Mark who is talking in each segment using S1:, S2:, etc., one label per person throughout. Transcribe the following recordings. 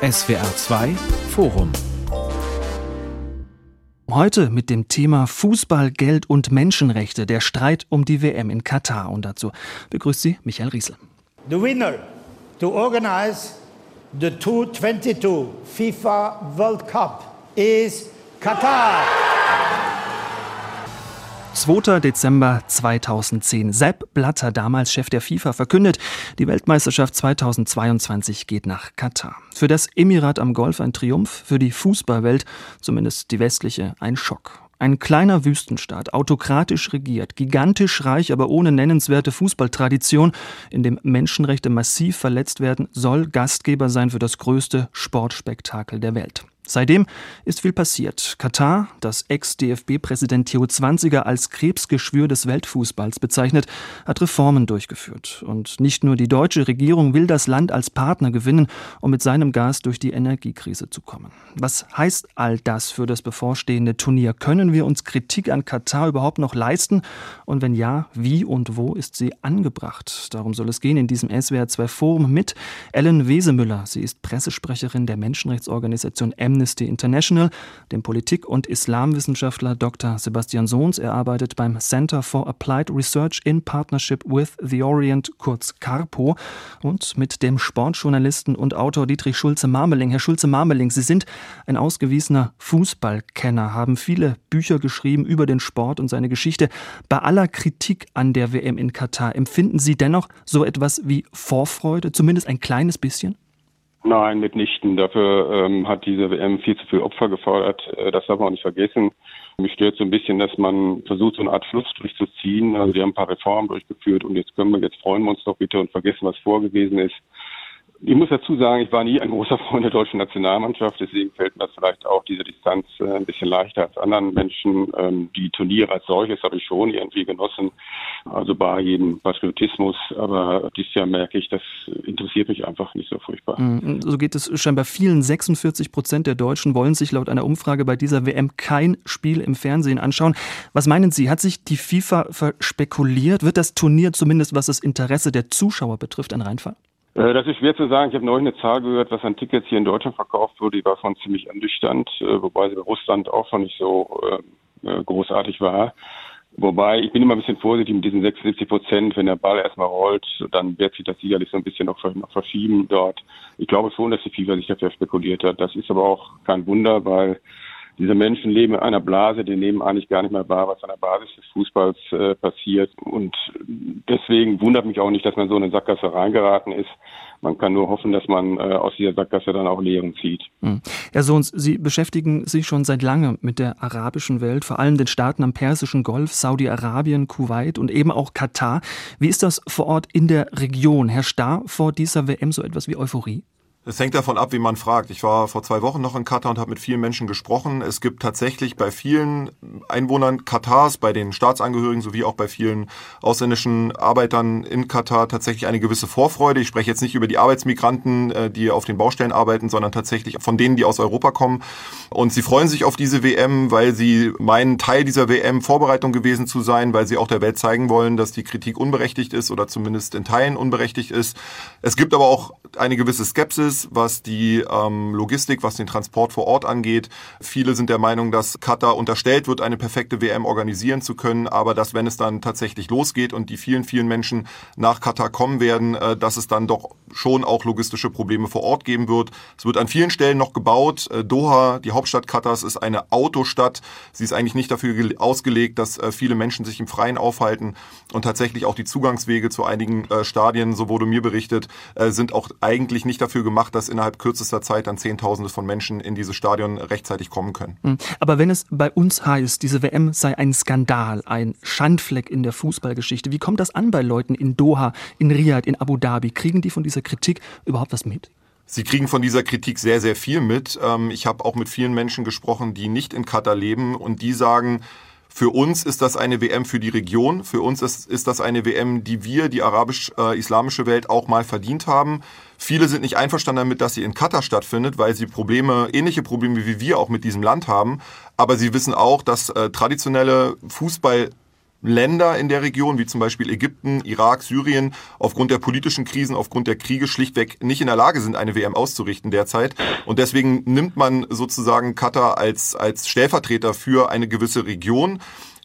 S1: SWR 2 Forum Heute mit dem Thema Fußball, Geld und Menschenrechte, der Streit um die WM in Katar. Und dazu begrüßt Sie Michael Riesel.
S2: The winner to organize the 2022 FIFA World Cup is Katar.
S1: 2. Dezember 2010. Sepp Blatter, damals Chef der FIFA, verkündet, die Weltmeisterschaft 2022 geht nach Katar. Für das Emirat am Golf ein Triumph, für die Fußballwelt, zumindest die westliche, ein Schock. Ein kleiner Wüstenstaat, autokratisch regiert, gigantisch reich, aber ohne nennenswerte Fußballtradition, in dem Menschenrechte massiv verletzt werden, soll Gastgeber sein für das größte Sportspektakel der Welt. Seitdem ist viel passiert. Katar, das Ex-DFB-Präsident Theo Zwanziger als Krebsgeschwür des Weltfußballs bezeichnet, hat Reformen durchgeführt. Und nicht nur die deutsche Regierung will das Land als Partner gewinnen, um mit seinem Gas durch die Energiekrise zu kommen. Was heißt all das für das bevorstehende Turnier? Können wir uns Kritik an Katar überhaupt noch leisten? Und wenn ja, wie und wo ist sie angebracht? Darum soll es gehen in diesem SWR2 Forum mit Ellen Wesemüller. Sie ist Pressesprecherin der Menschenrechtsorganisation Amnesty Amnesty International, dem Politik- und Islamwissenschaftler Dr. Sebastian Sohns. Er arbeitet beim Center for Applied Research in Partnership with the Orient, kurz CARPO, und mit dem Sportjournalisten und Autor Dietrich Schulze-Marmeling. Herr Schulze-Marmeling, Sie sind ein ausgewiesener Fußballkenner, haben viele Bücher geschrieben über den Sport und seine Geschichte. Bei aller Kritik an der WM in Katar, empfinden Sie dennoch so etwas wie Vorfreude, zumindest ein kleines bisschen?
S3: Nein, mitnichten. Dafür ähm, hat diese WM viel zu viel Opfer gefordert. Äh, das darf man auch nicht vergessen. Mich stört so ein bisschen, dass man versucht, so eine Art Fluss durchzuziehen. Also wir haben ein paar Reformen durchgeführt und jetzt können wir, jetzt freuen wir uns doch bitte und vergessen, was vorgewesen ist. Ich muss dazu sagen, ich war nie ein großer Freund der deutschen Nationalmannschaft, deswegen fällt mir das vielleicht auch diese Distanz äh, ein bisschen leichter als anderen Menschen. Ähm, die Turniere als solches habe ich schon irgendwie genossen, also bei jedem Patriotismus, aber dieses Jahr merke ich, das interessiert mich einfach nicht so furchtbar.
S1: Mhm. So geht es scheinbar vielen. 46 Prozent der Deutschen wollen sich laut einer Umfrage bei dieser WM kein Spiel im Fernsehen anschauen. Was meinen Sie, hat sich die FIFA verspekuliert? Wird das Turnier zumindest, was das Interesse der Zuschauer betrifft, ein Reinfall?
S3: Äh, das ist schwer zu sagen. Ich habe neulich eine Zahl gehört, was an Tickets hier in Deutschland verkauft wurde. Die war schon ziemlich ernüchternd, äh, wobei sie bei Russland auch schon nicht so äh, großartig war. Wobei, ich bin immer ein bisschen vorsichtig mit diesen 76 Prozent. Wenn der Ball erstmal rollt, dann wird sich das sicherlich so ein bisschen noch, noch verschieben dort. Ich glaube schon, dass die FIFA sich dafür spekuliert hat. Das ist aber auch kein Wunder, weil diese Menschen leben in einer Blase, die nehmen eigentlich gar nicht mehr wahr, was an der Basis des Fußballs äh, passiert. Und deswegen wundert mich auch nicht, dass man so in eine Sackgasse reingeraten ist. Man kann nur hoffen, dass man äh, aus dieser Sackgasse dann auch Lehren zieht.
S1: Hm. Herr Sohns, Sie beschäftigen sich schon seit langem mit der arabischen Welt, vor allem den Staaten am Persischen Golf, Saudi-Arabien, Kuwait und eben auch Katar. Wie ist das vor Ort in der Region? Herrscht da vor dieser WM so etwas wie Euphorie?
S4: Es hängt davon ab, wie man fragt. Ich war vor zwei Wochen noch in Katar und habe mit vielen Menschen gesprochen. Es gibt tatsächlich bei vielen Einwohnern Katars, bei den Staatsangehörigen sowie auch bei vielen ausländischen Arbeitern in Katar tatsächlich eine gewisse Vorfreude. Ich spreche jetzt nicht über die Arbeitsmigranten, äh, die auf den Baustellen arbeiten, sondern tatsächlich von denen, die aus Europa kommen. Und sie freuen sich auf diese WM, weil sie meinen, Teil dieser WM Vorbereitung gewesen zu sein, weil sie auch der Welt zeigen wollen, dass die Kritik unberechtigt ist oder zumindest in Teilen unberechtigt ist. Es gibt aber auch eine gewisse Skepsis ist, was die ähm, Logistik, was den Transport vor Ort angeht. Viele sind der Meinung, dass Katar unterstellt wird, eine perfekte WM organisieren zu können, aber dass, wenn es dann tatsächlich losgeht und die vielen, vielen Menschen nach Katar kommen werden, äh, dass es dann doch schon auch logistische Probleme vor Ort geben wird. Es wird an vielen Stellen noch gebaut. Äh, Doha, die Hauptstadt Katars, ist eine Autostadt. Sie ist eigentlich nicht dafür ausgelegt, dass äh, viele Menschen sich im Freien aufhalten und tatsächlich auch die Zugangswege zu einigen äh, Stadien, so wurde mir berichtet, äh, sind auch eigentlich nicht dafür gemacht, gemacht, dass innerhalb kürzester Zeit dann Zehntausende von Menschen in dieses Stadion rechtzeitig kommen können.
S1: Hm. Aber wenn es bei uns heißt, diese WM sei ein Skandal, ein Schandfleck in der Fußballgeschichte, wie kommt das an bei Leuten in Doha, in Riyadh, in Abu Dhabi? Kriegen die von dieser Kritik überhaupt was mit?
S4: Sie kriegen von dieser Kritik sehr, sehr viel mit. Ähm, ich habe auch mit vielen Menschen gesprochen, die nicht in Katar leben und die sagen, für uns ist das eine WM für die Region. Für uns ist, ist das eine WM, die wir, die arabisch-islamische Welt, auch mal verdient haben. Viele sind nicht einverstanden damit, dass sie in Katar stattfindet, weil sie Probleme, ähnliche Probleme wie wir auch mit diesem Land haben. Aber sie wissen auch, dass äh, traditionelle Fußball Länder in der Region, wie zum Beispiel Ägypten, Irak, Syrien, aufgrund der politischen Krisen, aufgrund der Kriege schlichtweg nicht in der Lage sind, eine WM auszurichten derzeit. Und deswegen nimmt man sozusagen Katar als, als Stellvertreter für eine gewisse Region.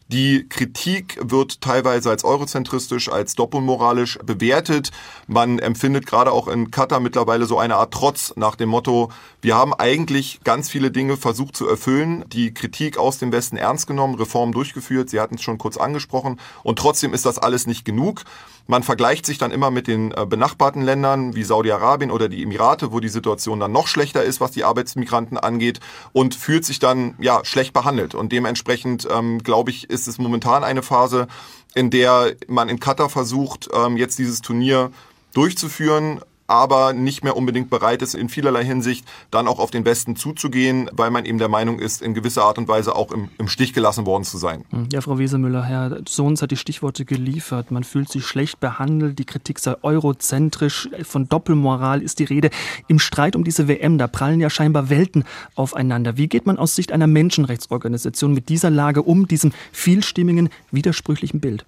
S4: Die Kritik wird teilweise als eurozentristisch, als doppelmoralisch bewertet. Man empfindet gerade auch in Katar mittlerweile so eine Art Trotz nach dem Motto, wir haben eigentlich ganz viele Dinge versucht zu erfüllen, die Kritik aus dem Westen ernst genommen, Reformen durchgeführt, Sie hatten es schon kurz angesprochen, und trotzdem ist das alles nicht genug. Man vergleicht sich dann immer mit den äh, benachbarten Ländern wie Saudi-Arabien oder die Emirate, wo die Situation dann noch schlechter ist, was die Arbeitsmigranten angeht und fühlt sich dann ja schlecht behandelt. Und dementsprechend ähm, glaube ich, ist es momentan eine Phase, in der man in Katar versucht, ähm, jetzt dieses Turnier durchzuführen, aber nicht mehr unbedingt bereit ist, in vielerlei Hinsicht dann auch auf den Westen zuzugehen, weil man eben der Meinung ist, in gewisser Art und Weise auch im, im Stich gelassen worden zu sein.
S1: Hm. Ja, Frau Wesemüller, Herr Sohns hat die Stichworte geliefert. Man fühlt sich schlecht behandelt, die Kritik sei eurozentrisch, von Doppelmoral ist die Rede. Im Streit um diese WM, da prallen ja scheinbar Welten aufeinander. Wie geht man aus Sicht einer Menschenrechtsorganisation mit dieser Lage um, diesem vielstimmigen, widersprüchlichen Bild?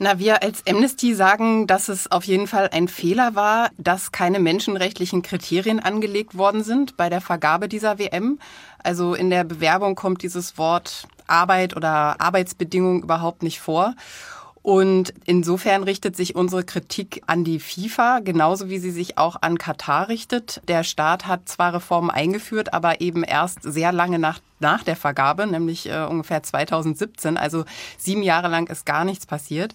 S5: Na, wir als Amnesty sagen, dass es auf jeden Fall ein Fehler war, dass keine menschenrechtlichen Kriterien angelegt worden sind bei der Vergabe dieser WM. Also in der Bewerbung kommt dieses Wort Arbeit oder Arbeitsbedingungen überhaupt nicht vor. Und insofern richtet sich unsere Kritik an die FIFA, genauso wie sie sich auch an Katar richtet. Der Staat hat zwar Reformen eingeführt, aber eben erst sehr lange nach, nach der Vergabe, nämlich äh, ungefähr 2017. Also sieben Jahre lang ist gar nichts passiert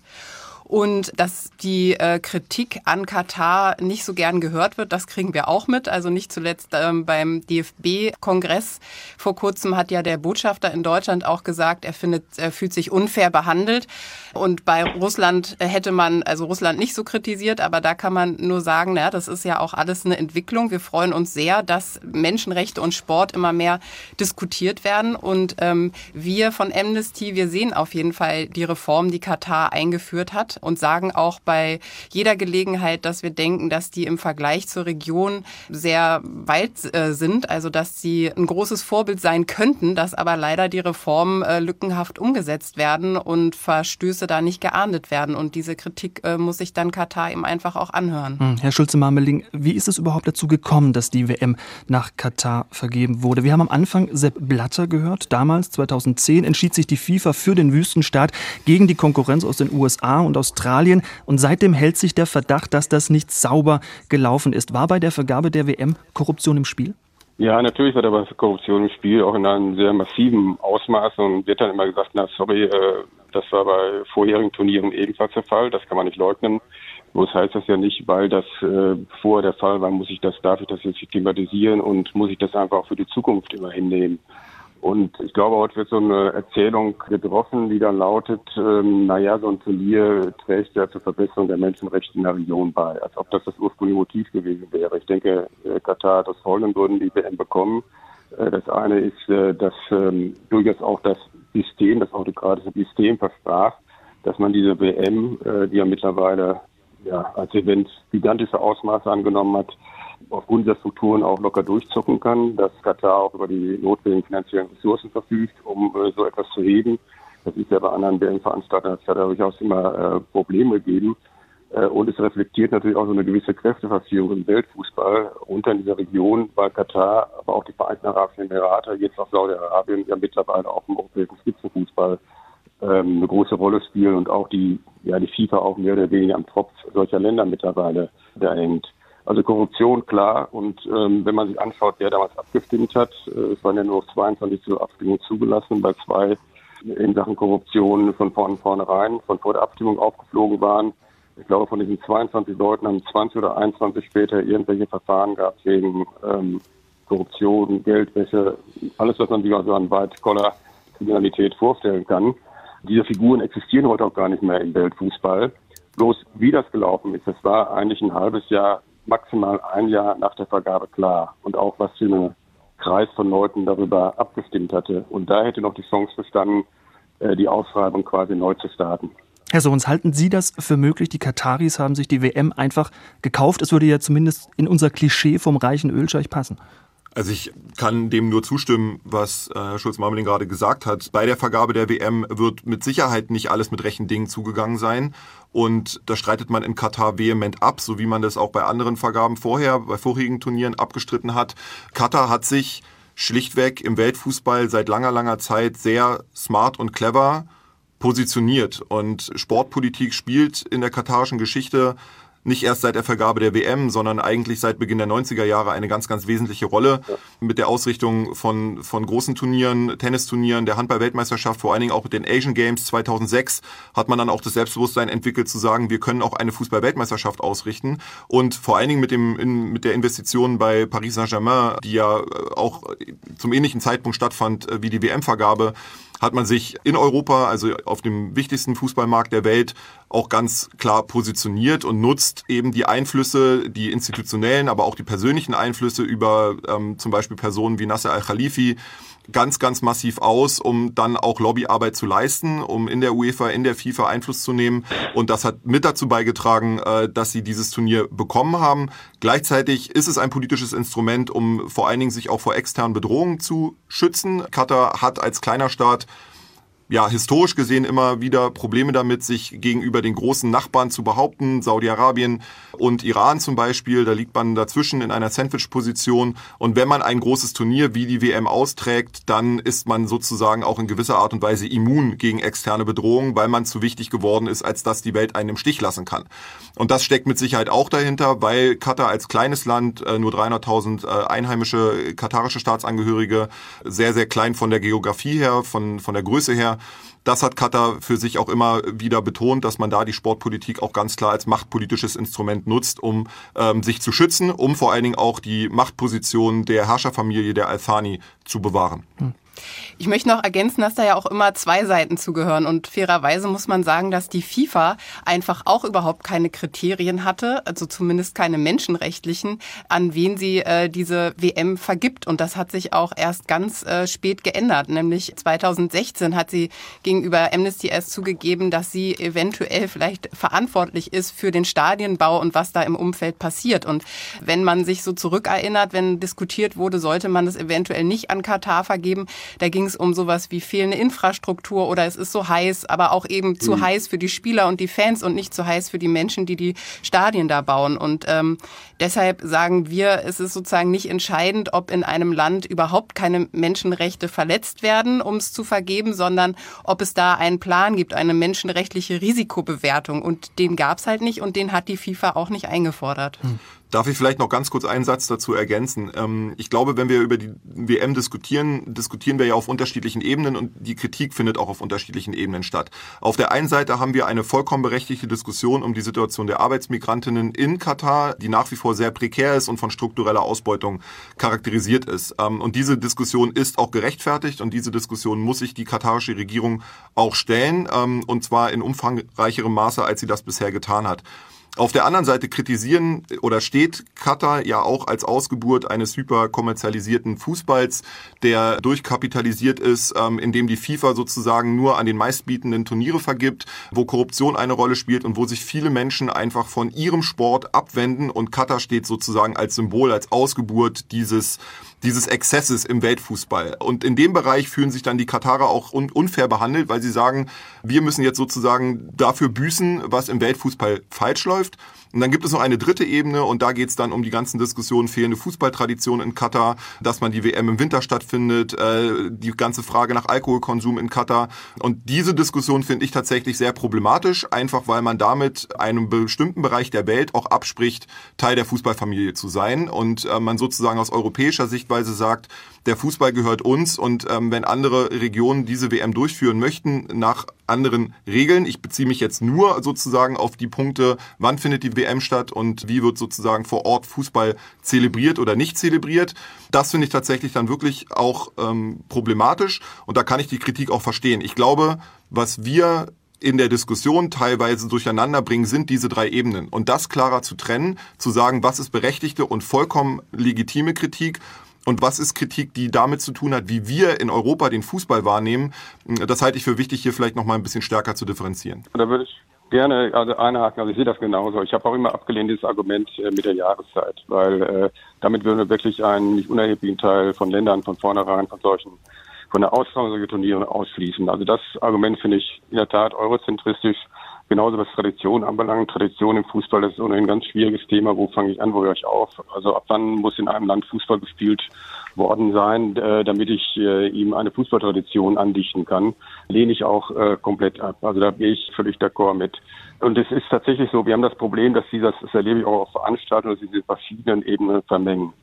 S5: und dass die äh, Kritik an Katar nicht so gern gehört wird, das kriegen wir auch mit. Also nicht zuletzt ähm, beim DFB-Kongress vor kurzem hat ja der Botschafter in Deutschland auch gesagt, er findet, er fühlt sich unfair behandelt. Und bei Russland hätte man, also Russland nicht so kritisiert, aber da kann man nur sagen, naja, das ist ja auch alles eine Entwicklung. Wir freuen uns sehr, dass Menschenrechte und Sport immer mehr diskutiert werden. Und ähm, wir von Amnesty, wir sehen auf jeden Fall die Reform, die Katar eingeführt hat und sagen auch bei jeder Gelegenheit, dass wir denken, dass die im Vergleich zur Region sehr weit äh, sind, also dass sie ein großes Vorbild sein könnten, dass aber leider die Reformen äh, lückenhaft umgesetzt werden und Verstöße da nicht geahndet werden. Und diese Kritik äh, muss sich dann Katar eben einfach auch anhören.
S1: Hm, Herr Schulze-Marmeling, wie ist es überhaupt dazu gekommen, dass die WM nach Katar vergeben wurde? Wir haben am Anfang Sepp Blatter gehört. Damals, 2010, entschied sich die FIFA für den Wüstenstaat gegen die Konkurrenz aus den USA und aus Australien und seitdem hält sich der Verdacht, dass das nicht sauber gelaufen ist. War bei der Vergabe der WM Korruption im Spiel?
S3: Ja, natürlich war da Korruption im Spiel, auch in einem sehr massiven Ausmaß und wird dann immer gesagt, na sorry, äh, das war bei vorherigen Turnieren ebenfalls der Fall, das kann man nicht leugnen. Bloß heißt das ja nicht, weil das äh, vorher der Fall war, muss ich das, darf ich das jetzt thematisieren und muss ich das einfach auch für die Zukunft immer hinnehmen. Und ich glaube, heute wird so eine Erzählung getroffen, die dann lautet, ähm, naja, so ein Turnier trägt ja zur Verbesserung der Menschenrechte in der Region bei, als ob das das ursprüngliche Motiv gewesen wäre. Ich denke, äh, Katar hat aus folgenden Gründen die WM bekommen. Äh, das eine ist, äh, dass ähm, durchaus auch das System, das autokratische System versprach, dass man diese WM, äh, die ja mittlerweile ja, als Event gigantische Ausmaße angenommen hat, aufgrund der Strukturen auch locker durchzucken kann, dass Katar auch über die notwendigen finanziellen Ressourcen verfügt, um äh, so etwas zu heben. Das ist ja bei anderen WM-Veranstaltern, hat ja durchaus immer äh, Probleme gegeben. Äh, und es reflektiert natürlich auch so eine gewisse Kräfteverziehung im Weltfußball unter in dieser Region, weil Katar, aber auch die Vereinigten Arabischen Emirate, jetzt auch Saudi-Arabien, ja mittlerweile auch im europäischen Spitzenfußball ähm, eine große Rolle spielen und auch die, ja, die FIFA auch mehr oder weniger am Tropf solcher Länder mittlerweile da hängt. Also Korruption, klar. Und ähm, wenn man sich anschaut, wer damals abgestimmt hat, äh, es waren ja nur 22 zur Abstimmung zugelassen, bei zwei in Sachen Korruption von vorn vornherein, von vor der Abstimmung aufgeflogen waren. Ich glaube, von diesen 22 Leuten haben 20 oder 21 später irgendwelche Verfahren gehabt wegen ähm, Korruption, Geldwäsche, alles, was man sich also an White-Collar Kriminalität vorstellen kann. Diese Figuren existieren heute auch gar nicht mehr im Weltfußball. Bloß wie das gelaufen ist, das war eigentlich ein halbes Jahr maximal ein Jahr nach der Vergabe klar und auch was für einen Kreis von Leuten darüber abgestimmt hatte. Und da hätte noch die Chance bestanden, äh, die Ausschreibung quasi neu zu starten.
S1: Herr Sohns, halten Sie das für möglich? Die Kataris haben sich die WM einfach gekauft. Es würde ja zumindest in unser Klischee vom reichen Ölscheich passen.
S4: Also ich kann dem nur zustimmen, was äh, Schulz-Marmeling gerade gesagt hat. Bei der Vergabe der WM wird mit Sicherheit nicht alles mit rechten Dingen zugegangen sein. Und das streitet man in Katar vehement ab, so wie man das auch bei anderen Vergaben vorher, bei vorigen Turnieren abgestritten hat. Katar hat sich schlichtweg im Weltfußball seit langer, langer Zeit sehr smart und clever positioniert. Und Sportpolitik spielt in der katarischen Geschichte nicht erst seit der Vergabe der WM, sondern eigentlich seit Beginn der 90er Jahre eine ganz, ganz wesentliche Rolle mit der Ausrichtung von, von großen Turnieren, Tennisturnieren, der Handball-Weltmeisterschaft, vor allen Dingen auch mit den Asian Games. 2006 hat man dann auch das Selbstbewusstsein entwickelt zu sagen, wir können auch eine Fußball-Weltmeisterschaft ausrichten. Und vor allen Dingen mit dem, in, mit der Investition bei Paris Saint-Germain, die ja auch zum ähnlichen Zeitpunkt stattfand wie die WM-Vergabe, hat man sich in Europa, also auf dem wichtigsten Fußballmarkt der Welt, auch ganz klar positioniert und nutzt eben die Einflüsse, die institutionellen, aber auch die persönlichen Einflüsse über ähm, zum Beispiel Personen wie Nasser al-Khalifi, ganz, ganz massiv aus, um dann auch Lobbyarbeit zu leisten, um in der UEFA, in der FIFA Einfluss zu nehmen. Und das hat mit dazu beigetragen, äh, dass sie dieses Turnier bekommen haben. Gleichzeitig ist es ein politisches Instrument, um vor allen Dingen sich auch vor externen Bedrohungen zu schützen. Katar hat als kleiner Staat ja, historisch gesehen immer wieder Probleme damit, sich gegenüber den großen Nachbarn zu behaupten, Saudi-Arabien und Iran zum Beispiel. Da liegt man dazwischen in einer Sandwich-Position. Und wenn man ein großes Turnier wie die WM austrägt, dann ist man sozusagen auch in gewisser Art und Weise immun gegen externe Bedrohungen, weil man zu wichtig geworden ist, als dass die Welt einen im Stich lassen kann. Und das steckt mit Sicherheit auch dahinter, weil Katar als kleines Land, äh, nur 300.000 äh, einheimische katarische Staatsangehörige, sehr, sehr klein von der Geografie her, von, von der Größe her, das hat Katar für sich auch immer wieder betont, dass man da die Sportpolitik auch ganz klar als machtpolitisches Instrument nutzt, um ähm, sich zu schützen, um vor allen Dingen auch die Machtposition der Herrscherfamilie der Al-Thani zu bewahren. Hm.
S5: Ich möchte noch ergänzen, dass da ja auch immer zwei Seiten zugehören. Und fairerweise muss man sagen, dass die FIFA einfach auch überhaupt keine Kriterien hatte, also zumindest keine menschenrechtlichen, an wen sie äh, diese WM vergibt. Und das hat sich auch erst ganz äh, spät geändert. Nämlich 2016 hat sie gegenüber Amnesty erst zugegeben, dass sie eventuell vielleicht verantwortlich ist für den Stadienbau und was da im Umfeld passiert. Und wenn man sich so zurückerinnert, wenn diskutiert wurde, sollte man das eventuell nicht an Katar vergeben, da ging es um sowas wie fehlende Infrastruktur oder es ist so heiß, aber auch eben mhm. zu heiß für die Spieler und die Fans und nicht zu heiß für die Menschen, die die Stadien da bauen. Und ähm, deshalb sagen wir, es ist sozusagen nicht entscheidend, ob in einem Land überhaupt keine Menschenrechte verletzt werden, um es zu vergeben, sondern ob es da einen Plan gibt, eine menschenrechtliche Risikobewertung. Und den gab es halt nicht und den hat die FIFA auch nicht eingefordert. Hm.
S4: Darf ich vielleicht noch ganz kurz einen Satz dazu ergänzen? Ähm, ich glaube, wenn wir über die WM diskutieren, diskutieren wir ja auf unterschiedlichen Ebenen und die Kritik findet auch auf unterschiedlichen Ebenen statt. Auf der einen Seite haben wir eine vollkommen berechtigte Diskussion um die Situation der Arbeitsmigrantinnen in Katar, die nach wie vor sehr prekär ist und von struktureller Ausbeutung charakterisiert ist. Ähm, und diese Diskussion ist auch gerechtfertigt und diese Diskussion muss sich die katarische Regierung auch stellen, ähm, und zwar in umfangreicherem Maße, als sie das bisher getan hat. Auf der anderen Seite kritisieren oder steht Katar ja auch als Ausgeburt eines hyperkommerzialisierten Fußballs, der durchkapitalisiert ist, ähm, indem die FIFA sozusagen nur an den meistbietenden Turniere vergibt, wo Korruption eine Rolle spielt und wo sich viele Menschen einfach von ihrem Sport abwenden. Und Katar steht sozusagen als Symbol, als Ausgeburt dieses dieses Exzesses im Weltfußball. Und in dem Bereich fühlen sich dann die Katarer auch un unfair behandelt, weil sie sagen, wir müssen jetzt sozusagen dafür büßen, was im Weltfußball falsch läuft. Und dann gibt es noch eine dritte Ebene und da geht es dann um die ganzen Diskussionen fehlende Fußballtradition in Katar, dass man die WM im Winter stattfindet, äh, die ganze Frage nach Alkoholkonsum in Katar. Und diese Diskussion finde ich tatsächlich sehr problematisch, einfach weil man damit einem bestimmten Bereich der Welt auch abspricht, Teil der Fußballfamilie zu sein und äh, man sozusagen aus europäischer Sichtweise sagt, der Fußball gehört uns und ähm, wenn andere Regionen diese WM durchführen möchten nach anderen Regeln, ich beziehe mich jetzt nur sozusagen auf die Punkte, wann findet die WM statt und wie wird sozusagen vor Ort Fußball zelebriert oder nicht zelebriert, das finde ich tatsächlich dann wirklich auch ähm, problematisch und da kann ich die Kritik auch verstehen. Ich glaube, was wir in der Diskussion teilweise durcheinander bringen, sind diese drei Ebenen. Und das klarer zu trennen, zu sagen, was ist berechtigte und vollkommen legitime Kritik und was ist Kritik, die damit zu tun hat, wie wir in Europa den Fußball wahrnehmen? Das halte ich für wichtig, hier vielleicht noch mal ein bisschen stärker zu differenzieren.
S3: Da würde ich gerne also einhaken. Also ich sehe das genauso. Ich habe auch immer abgelehnt dieses Argument äh, mit der Jahreszeit, weil äh, damit würden wir wirklich einen nicht unerheblichen Teil von Ländern von vornherein von solchen von der Austragung solcher Turniere ausschließen. Also das Argument finde ich in der Tat eurozentristisch. Genauso was Tradition anbelangt. Tradition im Fußball das ist ohnehin ein ganz schwieriges Thema. Wo fange ich an, wo höre ich auf? Also ab wann muss in einem Land Fußball gespielt worden sein, äh, damit ich äh, ihm eine Fußballtradition andichten kann, lehne ich auch äh, komplett ab. Also da bin ich völlig d'accord mit. Und es ist tatsächlich so, wir haben das Problem, dass dieses, das erlebe ich auch auf Veranstaltungen, dass diese verschiedenen Ebenen vermengen.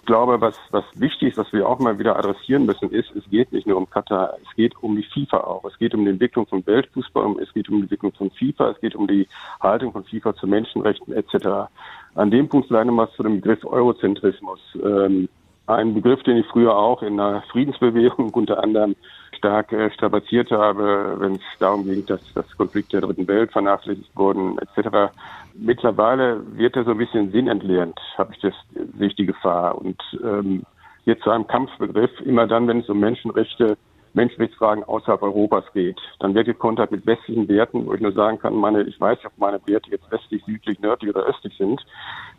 S3: Ich glaube, was, was wichtig ist, was wir auch mal wieder adressieren müssen, ist, es geht nicht nur um Katar, es geht um die FIFA auch. Es geht um die Entwicklung von Weltfußball, es geht um die Entwicklung von FIFA, es geht um die Haltung von FIFA zu Menschenrechten etc. An dem Punkt vielleicht nochmal zu dem Begriff Eurozentrismus. Ähm, ein Begriff, den ich früher auch in der Friedensbewegung unter anderem stark äh, strapaziert habe, wenn es darum ging, dass das Konflikt der dritten Welt vernachlässigt wurden etc. Mittlerweile wird er so ein bisschen sinnentleerend, habe ich das, sehe ich die Gefahr. Und ähm, jetzt zu einem Kampfbegriff, immer dann, wenn es um Menschenrechte Menschenrechtsfragen außerhalb Europas geht. Dann wird gekontert mit westlichen Werten, wo ich nur sagen kann, meine, ich weiß nicht, ob meine Werte jetzt westlich, südlich, nördlich oder östlich sind.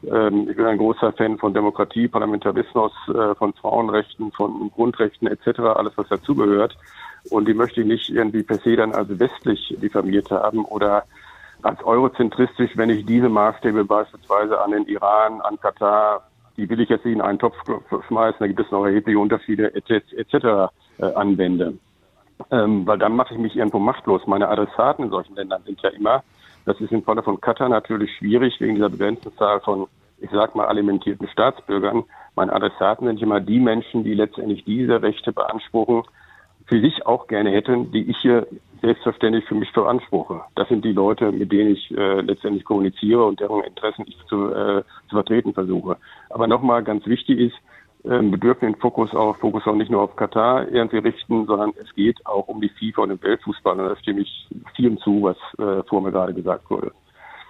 S3: Ähm, ich bin ein großer Fan von Demokratie, Parlamentarismus, äh, von Frauenrechten, von Grundrechten etc., alles was dazugehört. Und die möchte ich nicht irgendwie per se dann als westlich diffamiert haben oder als eurozentristisch, wenn ich diese Maßstäbe beispielsweise an den Iran, an Katar, die will ich jetzt nicht in einen Topf schmeißen, da gibt es noch erhebliche Unterschiede etc. Et äh, anwende. Ähm, weil dann mache ich mich irgendwo machtlos. Meine Adressaten in solchen Ländern sind ja immer, das ist im Falle von Katar natürlich schwierig wegen dieser begrenzten Zahl von, ich sag mal, alimentierten Staatsbürgern. Meine Adressaten sind immer die Menschen, die letztendlich diese Rechte beanspruchen, für sich auch gerne hätten, die ich hier selbstverständlich für mich beanspruche. Das sind die Leute, mit denen ich äh, letztendlich kommuniziere und deren Interessen ich zu, äh, zu vertreten versuche. Aber nochmal ganz wichtig ist, wir dürfen den Fokus auch, Fokus auch nicht nur auf Katar irgendwie richten, sondern es geht auch um die FIFA und den Weltfußball. Und da stimme ich vielem zu, was äh, vor mir gerade gesagt wurde.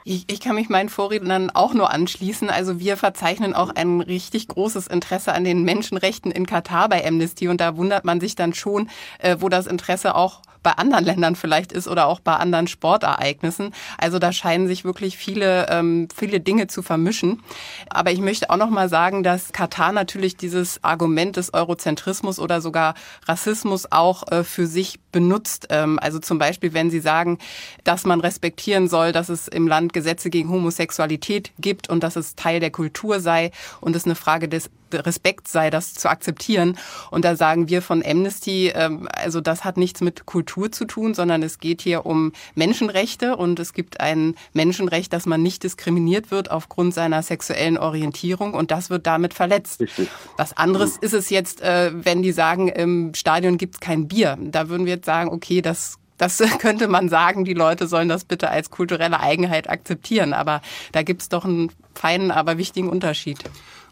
S5: Ich, ich kann mich meinen Vorrednern auch nur anschließen. Also wir verzeichnen auch ein richtig großes Interesse an den Menschenrechten in Katar bei Amnesty und da wundert man sich dann schon, äh, wo das Interesse auch bei anderen Ländern vielleicht ist oder auch bei anderen Sportereignissen. Also da scheinen sich wirklich viele, ähm, viele Dinge zu vermischen. Aber ich möchte auch noch mal sagen, dass Katar natürlich dieses Argument des Eurozentrismus oder sogar Rassismus auch äh, für sich benutzt. Ähm, also zum Beispiel, wenn sie sagen, dass man respektieren soll, dass es im Land Gesetze gegen Homosexualität gibt und dass es Teil der Kultur sei und es eine Frage des Respekt sei, das zu akzeptieren. Und da sagen wir von Amnesty, ähm, also das hat nichts mit Kultur zu tun, sondern es geht hier um Menschenrechte und es gibt ein Menschenrecht, dass man nicht diskriminiert wird aufgrund seiner sexuellen Orientierung und das wird damit verletzt. Richtig. Was anderes ist es jetzt, äh, wenn die sagen, im Stadion gibt es kein Bier. Da würden wir jetzt sagen, okay, das das könnte man sagen, die Leute sollen das bitte als kulturelle Eigenheit akzeptieren. Aber da gibt es doch einen feinen, aber wichtigen Unterschied.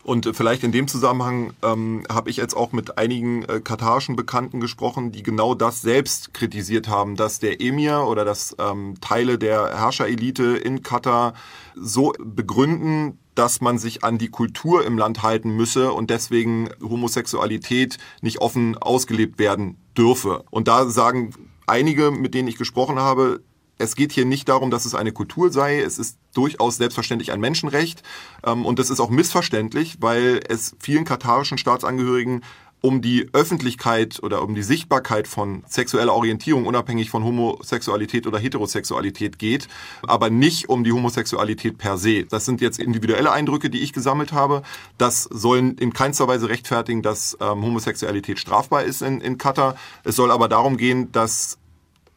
S4: Und vielleicht in dem Zusammenhang ähm, habe ich jetzt auch mit einigen äh, katarischen Bekannten gesprochen, die genau das selbst kritisiert haben, dass der Emir oder dass ähm, Teile der Herrscherelite in Katar so begründen, dass man sich an die Kultur im Land halten müsse und deswegen Homosexualität nicht offen ausgelebt werden dürfe. Und da sagen einige, mit denen ich gesprochen habe, es geht hier nicht darum, dass es eine Kultur sei. Es ist durchaus selbstverständlich ein Menschenrecht. Ähm, und das ist auch missverständlich, weil es vielen katarischen Staatsangehörigen um die Öffentlichkeit oder um die Sichtbarkeit von sexueller Orientierung unabhängig von Homosexualität oder Heterosexualität geht, aber nicht um die Homosexualität per se. Das sind jetzt individuelle Eindrücke, die ich gesammelt habe. Das sollen in keinster Weise rechtfertigen, dass ähm, Homosexualität strafbar ist in, in Katar. Es soll aber darum gehen, dass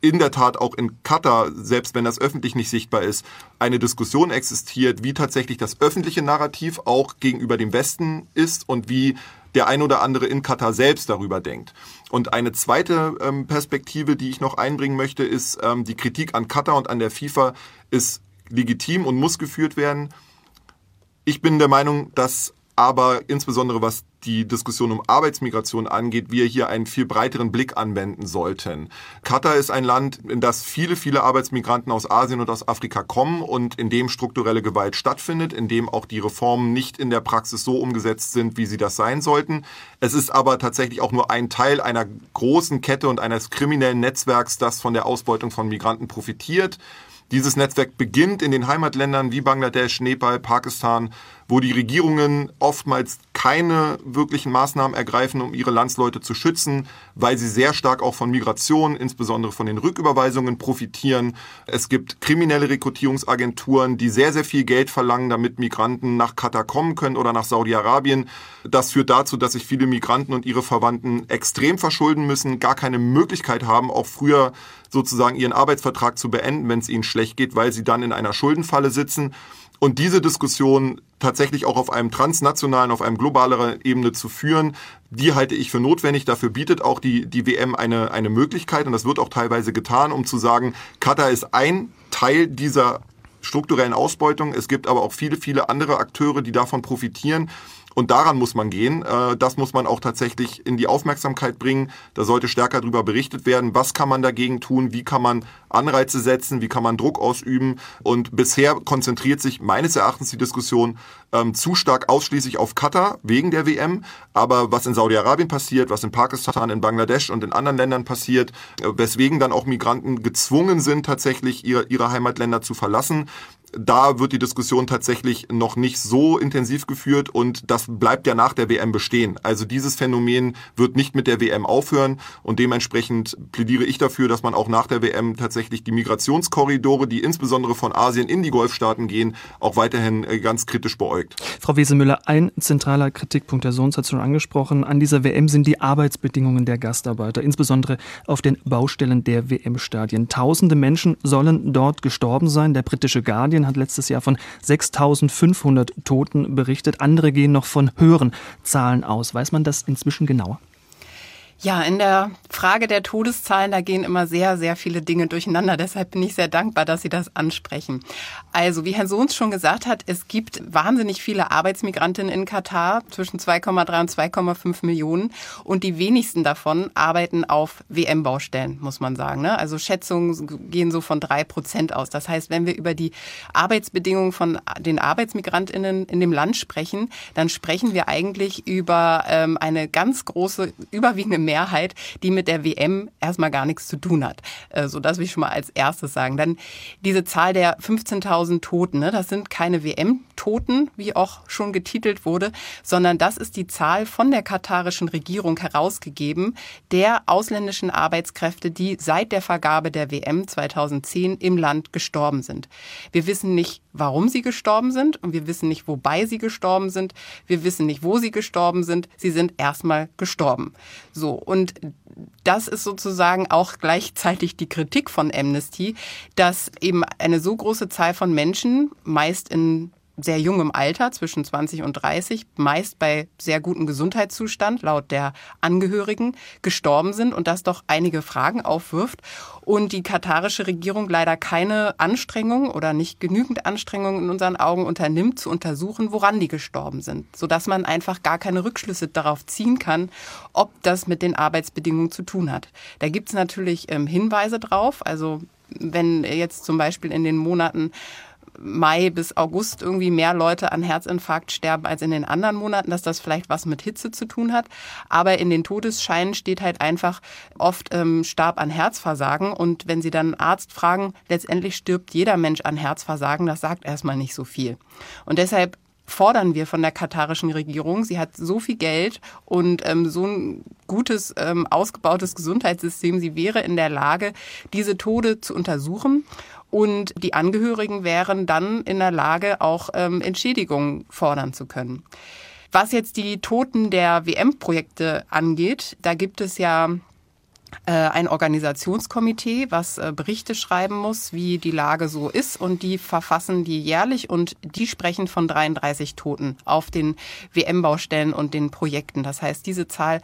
S4: in der Tat auch in Katar, selbst wenn das öffentlich nicht sichtbar ist, eine Diskussion existiert, wie tatsächlich das öffentliche Narrativ auch gegenüber dem Westen ist und wie der ein oder andere in Katar selbst darüber denkt. Und eine zweite ähm, Perspektive, die ich noch einbringen möchte, ist ähm, die Kritik an Katar und an der FIFA ist legitim und muss geführt werden. Ich bin der Meinung, dass aber insbesondere was die Diskussion um Arbeitsmigration angeht, wir hier einen viel breiteren Blick anwenden sollten. Katar ist ein Land, in das viele, viele Arbeitsmigranten aus Asien und aus Afrika kommen und in dem strukturelle Gewalt stattfindet, in dem auch die Reformen nicht in der Praxis so umgesetzt sind, wie sie das sein sollten. Es ist aber tatsächlich auch nur ein Teil einer großen Kette und eines kriminellen Netzwerks, das von der Ausbeutung von Migranten profitiert. Dieses Netzwerk beginnt in den Heimatländern wie Bangladesch, Nepal, Pakistan, wo die Regierungen oftmals keine wirklichen Maßnahmen ergreifen, um ihre Landsleute zu schützen, weil sie sehr stark auch von Migration, insbesondere von den Rücküberweisungen profitieren. Es gibt kriminelle Rekrutierungsagenturen, die sehr, sehr viel Geld verlangen, damit Migranten nach Katar kommen können oder nach Saudi-Arabien. Das führt dazu, dass sich viele Migranten und ihre Verwandten extrem verschulden müssen, gar keine Möglichkeit haben, auch früher sozusagen ihren Arbeitsvertrag zu beenden, wenn es ihnen schlecht geht, weil sie dann in einer Schuldenfalle sitzen. Und diese Diskussion tatsächlich auch auf einem transnationalen, auf einem globaleren Ebene zu führen, die halte ich für notwendig. Dafür bietet auch die, die WM eine, eine Möglichkeit und das wird auch teilweise getan, um zu sagen, Katar ist ein Teil dieser strukturellen Ausbeutung. Es gibt aber auch viele, viele andere Akteure, die davon profitieren. Und daran muss man gehen. Äh, das muss man auch tatsächlich in die Aufmerksamkeit bringen. Da sollte stärker darüber berichtet werden. Was kann man dagegen tun? Wie kann man Anreize setzen? Wie kann man Druck ausüben? Und bisher konzentriert sich meines Erachtens die Diskussion ähm, zu stark ausschließlich auf Katar wegen der WM. Aber was in Saudi-Arabien passiert, was in Pakistan, in Bangladesch und in anderen Ländern passiert, äh, weswegen dann auch Migranten gezwungen sind, tatsächlich ihre, ihre Heimatländer zu verlassen, da wird die Diskussion tatsächlich noch nicht so intensiv geführt und das bleibt ja nach der WM bestehen. Also dieses Phänomen wird nicht mit der WM aufhören und dementsprechend plädiere ich dafür, dass man auch nach der WM tatsächlich die Migrationskorridore, die insbesondere von Asien in die Golfstaaten gehen, auch weiterhin äh, ganz kritisch beäugt.
S1: Frau Wesemüller, ein zentraler Kritikpunkt der Sohns hat schon angesprochen. An dieser WM sind die Arbeitsbedingungen der Gastarbeiter, insbesondere auf den Baustellen der WM-Stadien. Tausende Menschen sollen dort gestorben sein. Der britische Guardian Italien hat letztes Jahr von 6500 Toten berichtet. Andere gehen noch von höheren Zahlen aus. Weiß man das inzwischen genauer?
S5: Ja, in der Frage der Todeszahlen, da gehen immer sehr, sehr viele Dinge durcheinander. Deshalb bin ich sehr dankbar, dass Sie das ansprechen. Also, wie Herr Sohns schon gesagt hat, es gibt wahnsinnig viele Arbeitsmigrantinnen in Katar, zwischen 2,3 und 2,5 Millionen. Und die wenigsten davon arbeiten auf WM-Baustellen, muss man sagen. Ne? Also Schätzungen gehen so von drei Prozent aus. Das heißt, wenn wir über die Arbeitsbedingungen von den Arbeitsmigrantinnen in dem Land sprechen, dann sprechen wir eigentlich über ähm, eine ganz große, überwiegende Mehrheit, die mit der WM erstmal gar nichts zu tun hat. Äh, so das will ich schon mal als erstes sagen. Dann diese Zahl der 15.000 Toten, ne, das sind keine WM-Toten, wie auch schon getitelt wurde, sondern das ist die Zahl von der katarischen Regierung herausgegeben der ausländischen Arbeitskräfte, die seit der Vergabe der WM 2010 im Land gestorben sind. Wir wissen nicht, warum sie gestorben sind und wir wissen nicht, wobei sie gestorben sind. Wir wissen nicht, wo sie gestorben sind. Sie sind erstmal gestorben. So. Und das ist sozusagen auch gleichzeitig die Kritik von Amnesty, dass eben eine so große Zahl von Menschen, meist in sehr jungem Alter, zwischen 20 und 30, meist bei sehr gutem Gesundheitszustand, laut der Angehörigen, gestorben sind und das doch einige Fragen aufwirft. Und die katarische Regierung leider keine Anstrengung oder nicht genügend Anstrengung in unseren Augen unternimmt, zu untersuchen, woran die gestorben sind, sodass man einfach gar keine Rückschlüsse darauf ziehen kann, ob das mit den Arbeitsbedingungen zu tun hat. Da gibt es natürlich ähm, Hinweise drauf, also wenn jetzt zum Beispiel in den Monaten Mai bis August irgendwie mehr Leute an Herzinfarkt sterben als in den anderen Monaten, dass das vielleicht was mit Hitze zu tun hat. Aber in den Todesscheinen steht halt einfach oft ähm, starb an Herzversagen. Und wenn Sie dann einen Arzt fragen, letztendlich stirbt jeder Mensch an Herzversagen, das sagt erstmal nicht so viel. Und deshalb fordern wir von der katarischen Regierung. Sie hat so viel Geld und ähm, so ein gutes, ähm, ausgebautes Gesundheitssystem. Sie wäre in der Lage, diese Tode zu untersuchen und die Angehörigen wären dann in der Lage, auch ähm, Entschädigungen fordern zu können. Was jetzt die Toten der WM-Projekte angeht, da gibt es ja ein Organisationskomitee, was äh, Berichte schreiben muss, wie die Lage so ist und die verfassen die jährlich und die sprechen von 33 Toten auf den WM-Baustellen und den Projekten. Das heißt, diese Zahl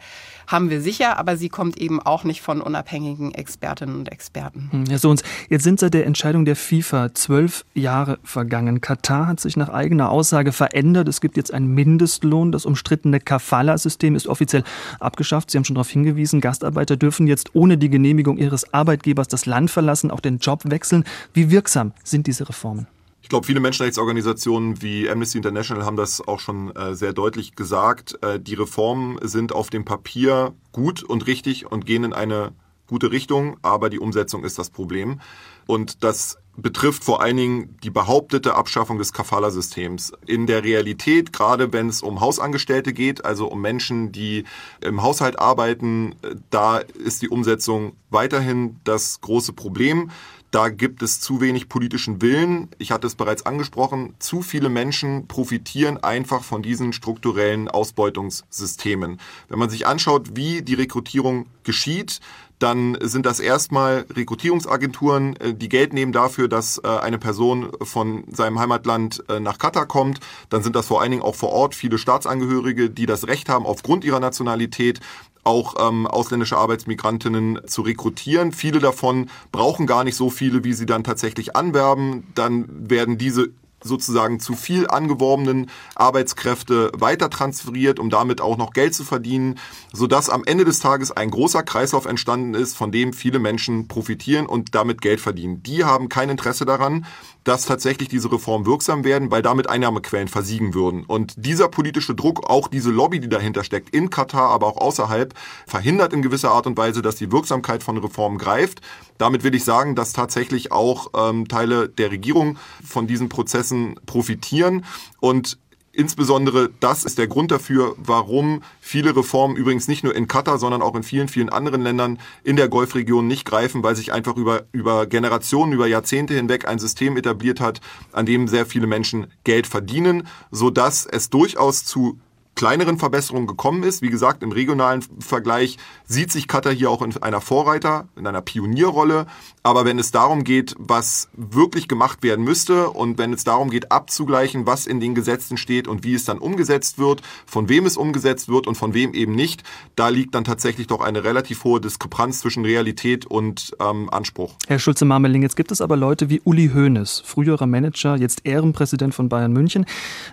S5: haben wir sicher, aber sie kommt eben auch nicht von unabhängigen Expertinnen und Experten.
S1: Hm, Herr Sohns, jetzt sind seit der Entscheidung der FIFA zwölf Jahre vergangen. Katar hat sich nach eigener Aussage verändert. Es gibt jetzt einen Mindestlohn. Das umstrittene Kafala-System ist offiziell abgeschafft. Sie haben schon darauf hingewiesen, Gastarbeiter dürfen jetzt jetzt ohne die Genehmigung ihres Arbeitgebers das Land verlassen, auch den Job wechseln. Wie wirksam sind diese Reformen?
S4: Ich glaube, viele Menschenrechtsorganisationen wie Amnesty International haben das auch schon äh, sehr deutlich gesagt. Äh, die Reformen sind auf dem Papier gut und richtig und gehen in eine gute Richtung, aber die Umsetzung ist das Problem. Und das betrifft vor allen Dingen die behauptete Abschaffung des Kafala-Systems. In der Realität, gerade wenn es um Hausangestellte geht, also um Menschen, die im Haushalt arbeiten, da ist die Umsetzung weiterhin das große Problem. Da gibt es zu wenig politischen Willen. Ich hatte es bereits angesprochen. Zu viele Menschen profitieren einfach von diesen strukturellen Ausbeutungssystemen. Wenn man sich anschaut, wie die Rekrutierung geschieht, dann sind das erstmal Rekrutierungsagenturen, äh, die Geld nehmen dafür, dass äh, eine Person von seinem Heimatland äh, nach Katar kommt. Dann sind das vor allen Dingen auch vor Ort viele Staatsangehörige, die das Recht haben, aufgrund ihrer Nationalität auch ähm, ausländische Arbeitsmigrantinnen zu rekrutieren. Viele davon brauchen gar nicht so viele, wie sie dann tatsächlich anwerben. Dann werden diese sozusagen zu viel angeworbenen Arbeitskräfte weiter transferiert, um damit auch noch Geld zu verdienen, sodass am Ende des Tages ein großer Kreislauf entstanden ist, von dem viele Menschen profitieren und damit Geld verdienen. Die haben kein Interesse daran, dass tatsächlich diese Reformen wirksam werden, weil damit Einnahmequellen versiegen würden. Und dieser politische Druck, auch diese Lobby, die dahinter steckt, in Katar, aber auch außerhalb, verhindert in gewisser Art und Weise, dass die Wirksamkeit von Reformen greift. Damit will ich sagen, dass tatsächlich auch ähm, Teile der Regierung von diesen Prozessen profitieren. Und Insbesondere das ist der Grund dafür, warum viele Reformen übrigens nicht nur in Katar, sondern auch in vielen, vielen anderen Ländern in der Golfregion nicht greifen, weil sich einfach über, über Generationen, über Jahrzehnte hinweg ein System etabliert hat, an dem sehr viele Menschen Geld verdienen, sodass es durchaus zu kleineren Verbesserungen gekommen ist. Wie gesagt, im regionalen Vergleich sieht sich Katar hier auch in einer Vorreiter, in einer Pionierrolle. Aber wenn es darum geht, was wirklich gemacht werden müsste und wenn es darum geht, abzugleichen, was in den Gesetzen steht und wie es dann umgesetzt wird, von wem es umgesetzt wird und von wem eben nicht, da liegt dann tatsächlich doch eine relativ hohe Diskrepanz zwischen Realität und ähm, Anspruch.
S1: Herr Schulze-Marmeling, jetzt gibt es aber Leute wie Uli Hoeneß, früherer Manager, jetzt Ehrenpräsident von Bayern München.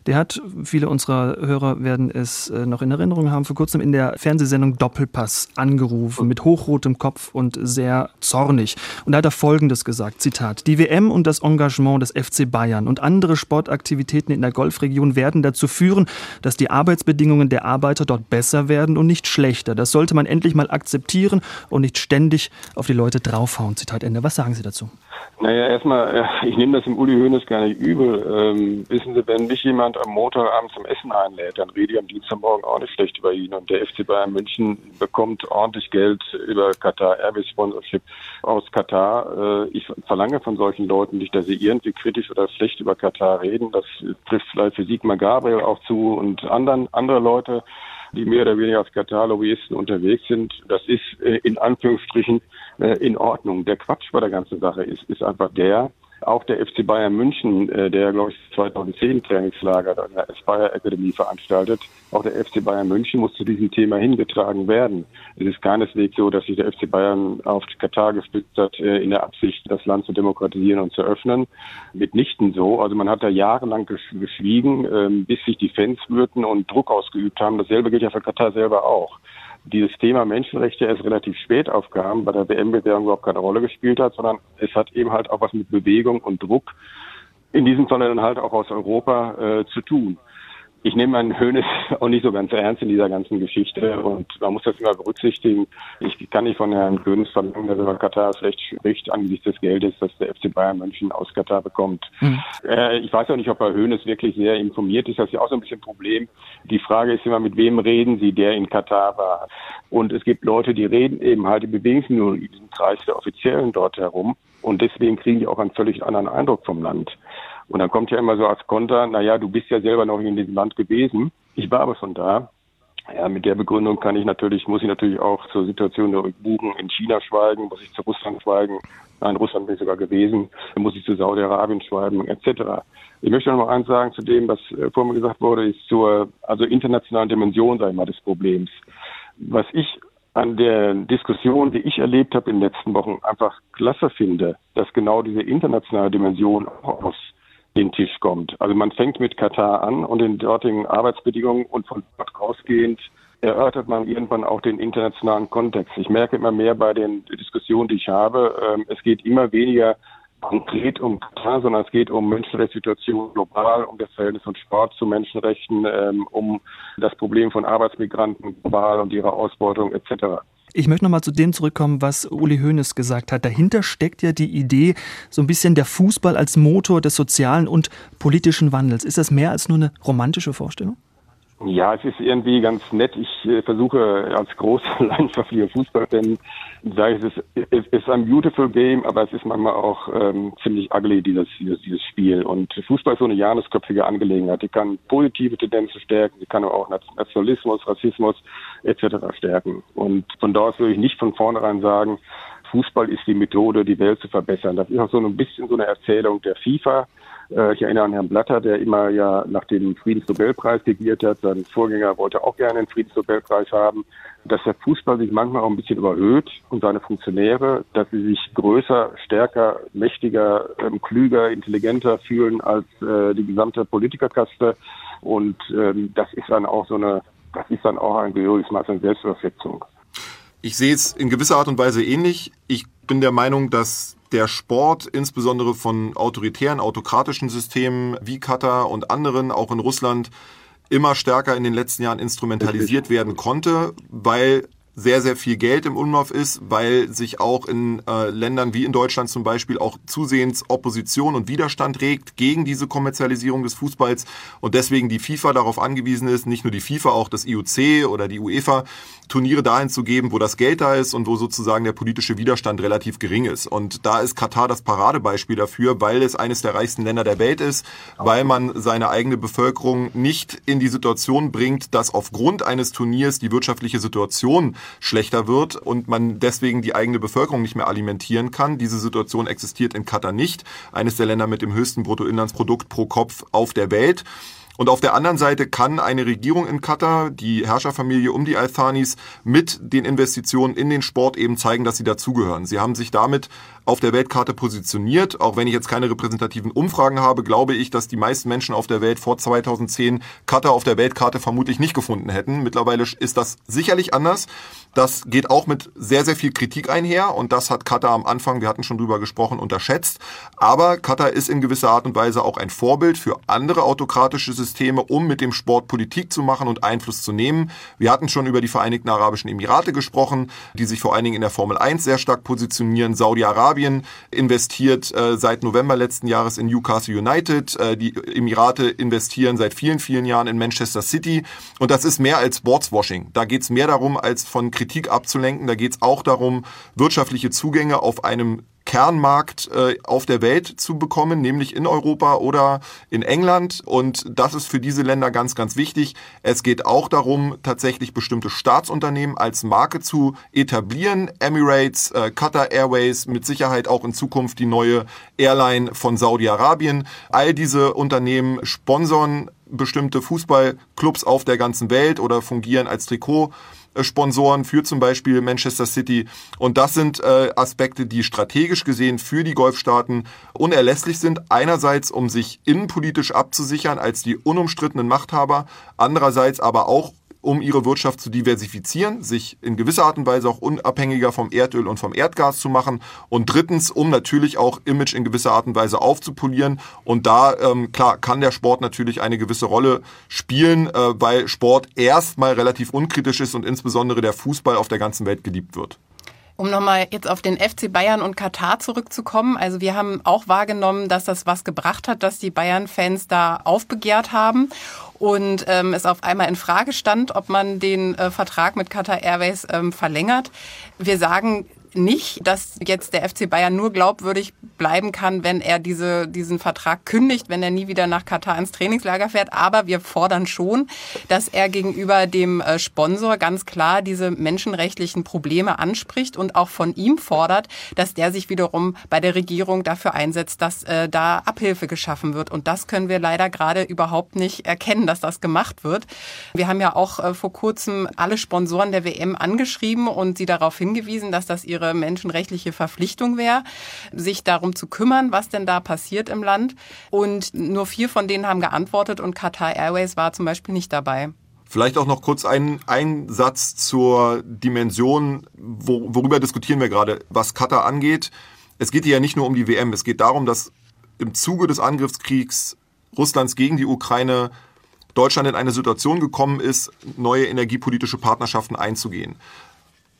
S1: Der hat, viele unserer Hörer werden es äh, noch in Erinnerung haben, vor kurzem in der Fernsehsendung Doppelpass angerufen, mit hochrotem Kopf und sehr zornig. Und da hat er Folgendes gesagt, Zitat, die WM und das Engagement des FC Bayern und andere Sportaktivitäten in der Golfregion werden dazu führen, dass die Arbeitsbedingungen der Arbeiter dort besser werden und nicht schlechter. Das sollte man endlich mal akzeptieren und nicht ständig auf die Leute draufhauen. Zitat Ende. Was sagen Sie dazu?
S3: Naja, erstmal, äh, ich nehme das im Uli Hoeneß gar nicht übel. Ähm, wissen Sie, wenn mich jemand am Montagabend zum Essen einlädt, dann rede ich am Dienstagmorgen auch nicht schlecht über ihn. Und der FC Bayern München bekommt ordentlich Geld über Katar Airways Sponsorship aus Katar. Äh, ich verlange von solchen Leuten nicht, dass sie irgendwie kritisch oder schlecht über Katar reden. Das trifft vielleicht für Sigmar Gabriel auch zu und anderen, andere Leute die mehr oder weniger als Katar-Lobbyisten unterwegs sind. Das ist äh, in Anführungsstrichen äh, in Ordnung. Der Quatsch bei der ganzen Sache ist, ist einfach der, auch der FC Bayern München, äh, der, glaube ich, 2010 Trainingslager an der Aspire Academy veranstaltet, auch der FC Bayern München muss zu diesem Thema hingetragen werden. Es ist keineswegs so, dass sich der FC Bayern auf Katar gestützt hat, äh, in der Absicht, das Land zu demokratisieren und zu öffnen. Mitnichten so. Also man hat da jahrelang geschwiegen, ähm, bis sich die Fans würden und Druck ausgeübt haben. Dasselbe gilt ja für Katar selber auch dieses Thema Menschenrechte erst relativ spät aufkam, bei der WM-Bewerbung überhaupt keine Rolle gespielt hat, sondern es hat eben halt auch was mit Bewegung und Druck, in diesem Falle dann halt auch aus Europa äh, zu tun ich nehme meinen Hönes auch nicht so ganz ernst in dieser ganzen Geschichte und man muss das immer berücksichtigen. Ich kann nicht von Herrn Hönes verlangen, dass er über Katar schlecht spricht angesichts des Geldes, das der FC Bayern München aus Katar bekommt. Mhm. Äh, ich weiß auch nicht, ob Herr Hönes wirklich sehr informiert ist. Das ist ja auch so ein bisschen ein Problem. Die Frage ist immer, mit wem reden Sie, der in Katar war? Und es gibt Leute, die reden eben halt, die bewegen sich nur in diesem Kreis der Offiziellen dort herum und deswegen kriegen die auch einen völlig anderen Eindruck vom Land. Und dann kommt ja immer so als Konter, naja, du bist ja selber noch in diesem Land gewesen. Ich war aber schon da. Ja, mit der Begründung kann ich natürlich, muss ich natürlich auch zur Situation der Uiguren in China schweigen, muss ich zu Russland schweigen. Nein, Russland bin ich sogar gewesen. Muss ich zu Saudi-Arabien schweigen, etc. Ich möchte noch mal eins sagen zu dem, was äh, vor mir gesagt wurde, ist zur, also internationalen Dimension, sage ich mal, des Problems. Was ich an der Diskussion, die ich erlebt habe in den letzten Wochen, einfach klasse finde, dass genau diese internationale Dimension aus den Tisch kommt. Also man fängt mit Katar an und den dortigen Arbeitsbedingungen und von dort ausgehend erörtert man irgendwann auch den internationalen Kontext. Ich merke immer mehr bei den Diskussionen, die ich habe, ähm, es geht immer weniger konkret um Katar, sondern es geht um Menschenrechtssituationen global, um das Verhältnis von Sport zu Menschenrechten, ähm, um das Problem von Arbeitsmigranten global und ihrer Ausbeutung etc.
S1: Ich möchte nochmal zu dem zurückkommen, was Uli Hoeneß gesagt hat. Dahinter steckt ja die Idee, so ein bisschen der Fußball als Motor des sozialen und politischen Wandels. Ist das mehr als nur eine romantische Vorstellung?
S3: Ja, es ist irgendwie ganz nett. Ich äh, versuche als großer leidenschaftlicher Fußballfan, sage ich, es ist, ist ein beautiful game, aber es ist manchmal auch ähm, ziemlich ugly, dieses, dieses, dieses Spiel. Und Fußball ist so eine janisköpfige Angelegenheit. Die kann positive Tendenzen stärken, die kann aber auch Nationalismus, Rassismus etc. stärken. Und von aus würde ich nicht von vornherein sagen, Fußball ist die Methode, die Welt zu verbessern. Das ist auch so ein bisschen so eine Erzählung der FIFA. Äh, ich erinnere an Herrn Blatter, der immer ja nach dem Friedensnobelpreis regiert hat. Sein Vorgänger wollte auch gerne den Friedensnobelpreis haben. Dass der Fußball sich manchmal auch ein bisschen überhöht und seine Funktionäre, dass sie sich größer, stärker, mächtiger, ähm, klüger, intelligenter fühlen als äh, die gesamte Politikerkaste. Und ähm, das ist dann auch so eine, das ist dann auch ein gehöriges Maß an Selbstüberschätzung.
S4: Ich sehe es in gewisser Art und Weise ähnlich. Ich bin der Meinung, dass der Sport insbesondere von autoritären, autokratischen Systemen wie Katar und anderen, auch in Russland, immer stärker in den letzten Jahren instrumentalisiert werden konnte, weil sehr, sehr viel Geld im Umlauf ist, weil sich auch in äh, Ländern wie in Deutschland zum Beispiel auch zusehends Opposition und Widerstand regt gegen diese Kommerzialisierung des Fußballs und deswegen die FIFA darauf angewiesen ist, nicht nur die FIFA, auch das IOC oder die UEFA, Turniere dahin zu geben, wo das Geld da ist und wo sozusagen der politische Widerstand relativ gering ist. Und da ist Katar das Paradebeispiel dafür, weil es eines der reichsten Länder der Welt ist, weil man seine eigene Bevölkerung nicht in die Situation bringt, dass aufgrund eines Turniers die wirtschaftliche Situation schlechter wird und man deswegen die eigene Bevölkerung nicht mehr alimentieren kann. Diese Situation existiert in Katar nicht, eines der Länder mit dem höchsten Bruttoinlandsprodukt pro Kopf auf der Welt. Und auf der anderen Seite kann eine Regierung in Katar, die Herrscherfamilie um die Al-Thanis, mit den Investitionen in den Sport eben zeigen, dass sie dazugehören. Sie haben sich damit auf der Weltkarte positioniert. Auch wenn ich jetzt keine repräsentativen Umfragen habe, glaube ich, dass die meisten Menschen auf der Welt vor 2010 Katar auf der Weltkarte vermutlich nicht gefunden hätten. Mittlerweile ist das sicherlich anders. Das geht auch mit sehr, sehr viel Kritik einher und das hat Katar am Anfang, wir hatten schon drüber gesprochen, unterschätzt. Aber Katar ist in gewisser Art und Weise auch ein Vorbild für andere autokratische Systeme, um mit dem Sport Politik zu machen und Einfluss zu nehmen. Wir hatten schon über die Vereinigten Arabischen Emirate gesprochen, die sich vor allen Dingen in der Formel 1 sehr stark positionieren. Saudi-Arabien Saudi-Arabien investiert äh, seit November letzten Jahres in Newcastle United. Äh, die Emirate investieren seit vielen, vielen Jahren in Manchester City. Und das ist mehr als Sportswashing. Da geht es mehr darum, als von Kritik abzulenken. Da geht es auch darum, wirtschaftliche Zugänge auf einem Kernmarkt äh, auf der Welt zu bekommen, nämlich in Europa oder in England. Und das ist für diese Länder ganz, ganz wichtig. Es geht auch darum, tatsächlich bestimmte Staatsunternehmen als Marke zu etablieren. Emirates, äh, Qatar Airways, mit Sicherheit auch in Zukunft die neue Airline von Saudi-Arabien. All diese Unternehmen sponsern bestimmte Fußballclubs auf der ganzen Welt oder fungieren als Trikot Sponsoren für zum Beispiel Manchester City. Und das sind äh, Aspekte, die strategisch gesehen für die Golfstaaten unerlässlich sind. Einerseits, um sich innenpolitisch abzusichern als die unumstrittenen Machthaber, andererseits aber auch um ihre Wirtschaft zu diversifizieren, sich in gewisser Art und Weise auch unabhängiger vom Erdöl und vom Erdgas zu machen und drittens, um natürlich auch Image in gewisser Art und Weise aufzupolieren und da, ähm, klar, kann der Sport natürlich eine gewisse Rolle spielen, äh, weil Sport erstmal relativ unkritisch ist und insbesondere der Fußball auf der ganzen Welt geliebt wird.
S5: Um nochmal jetzt auf den FC Bayern und Katar zurückzukommen. Also wir haben auch wahrgenommen, dass das was gebracht hat, dass die Bayern-Fans da aufbegehrt haben und ähm, es auf einmal in Frage stand, ob man den äh, Vertrag mit Qatar Airways ähm, verlängert. Wir sagen nicht, dass jetzt der FC Bayern nur glaubwürdig bleiben kann, wenn er diese, diesen Vertrag kündigt, wenn er nie wieder nach Katar ins Trainingslager fährt. Aber wir fordern schon, dass er gegenüber dem äh, Sponsor ganz klar diese menschenrechtlichen Probleme anspricht und auch von ihm fordert, dass der sich wiederum bei der Regierung dafür einsetzt, dass äh, da Abhilfe geschaffen wird. Und das können wir leider gerade überhaupt nicht erkennen, dass das gemacht wird. Wir haben ja auch äh, vor kurzem alle Sponsoren der WM angeschrieben und sie darauf hingewiesen, dass das ihre ihre menschenrechtliche Verpflichtung wäre, sich darum zu kümmern, was denn da passiert im Land. Und nur vier von denen haben geantwortet und Qatar Airways war zum Beispiel nicht dabei.
S4: Vielleicht auch noch kurz ein, ein Satz zur Dimension, wo, worüber diskutieren wir gerade, was Katar angeht. Es geht hier ja nicht nur um die WM, es geht darum, dass im Zuge des Angriffskriegs Russlands gegen die Ukraine Deutschland in eine Situation gekommen ist, neue energiepolitische Partnerschaften einzugehen.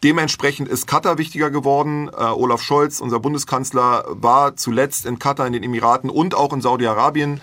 S4: Dementsprechend ist Katar wichtiger geworden. Äh, Olaf Scholz, unser Bundeskanzler, war zuletzt in Katar, in den Emiraten und auch in Saudi-Arabien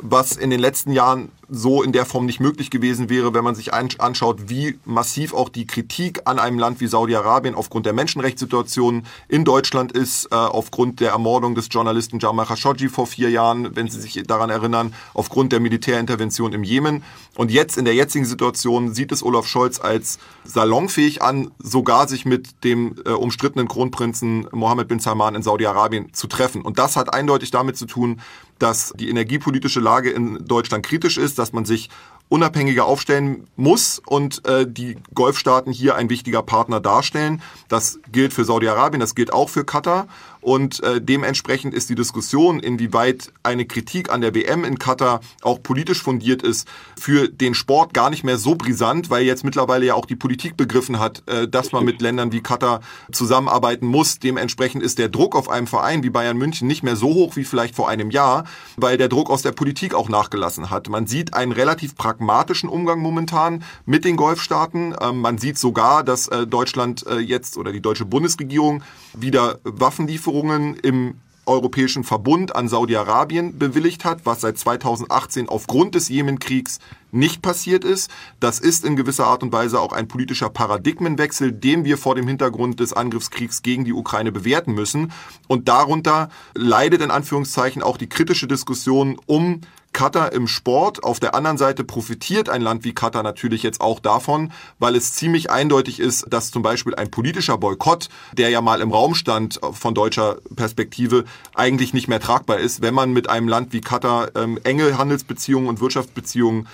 S4: was in den letzten Jahren so in der Form nicht möglich gewesen wäre, wenn man sich anschaut, wie massiv auch die Kritik an einem Land wie Saudi-Arabien aufgrund der Menschenrechtssituation in Deutschland ist, äh, aufgrund der Ermordung des Journalisten Jamal Khashoggi vor vier Jahren, wenn Sie sich daran erinnern, aufgrund der Militärintervention im Jemen. Und jetzt in der jetzigen Situation sieht es Olaf Scholz als salonfähig an, sogar sich mit dem äh, umstrittenen Kronprinzen Mohammed bin Salman in Saudi-Arabien zu treffen. Und das hat eindeutig damit zu tun, dass die energiepolitische Lage in Deutschland kritisch ist, dass man sich unabhängiger aufstellen muss und äh, die Golfstaaten hier ein wichtiger Partner darstellen. Das gilt für Saudi-Arabien, das gilt auch für Katar. Und äh, dementsprechend ist die Diskussion, inwieweit eine Kritik an der WM in Katar auch politisch fundiert ist, für den Sport gar nicht mehr so brisant, weil jetzt mittlerweile ja auch die Politik begriffen hat, äh, dass man mit Ländern wie Katar zusammenarbeiten muss. Dementsprechend ist der Druck auf einem Verein wie Bayern München nicht mehr so hoch wie vielleicht vor einem Jahr, weil der Druck aus der Politik auch nachgelassen hat. Man sieht einen relativ pragmatischen Umgang momentan mit den Golfstaaten. Ähm, man sieht sogar, dass äh, Deutschland äh, jetzt oder die deutsche Bundesregierung wieder Waffenlieferungen Lieferungen im Europäischen Verbund an Saudi-Arabien bewilligt hat, was seit 2018 aufgrund des Jemenkriegs nicht passiert ist. Das ist in gewisser Art und Weise auch ein politischer Paradigmenwechsel, den wir vor dem Hintergrund des Angriffskriegs gegen die Ukraine bewerten müssen. Und darunter leidet in Anführungszeichen auch die kritische Diskussion um Katar im Sport. Auf der anderen Seite profitiert ein Land wie Katar natürlich jetzt auch davon, weil es ziemlich eindeutig ist, dass zum Beispiel ein politischer Boykott, der ja mal im Raum stand von deutscher Perspektive, eigentlich nicht mehr tragbar ist, wenn man mit einem Land wie Katar ähm, enge Handelsbeziehungen und Wirtschaftsbeziehungen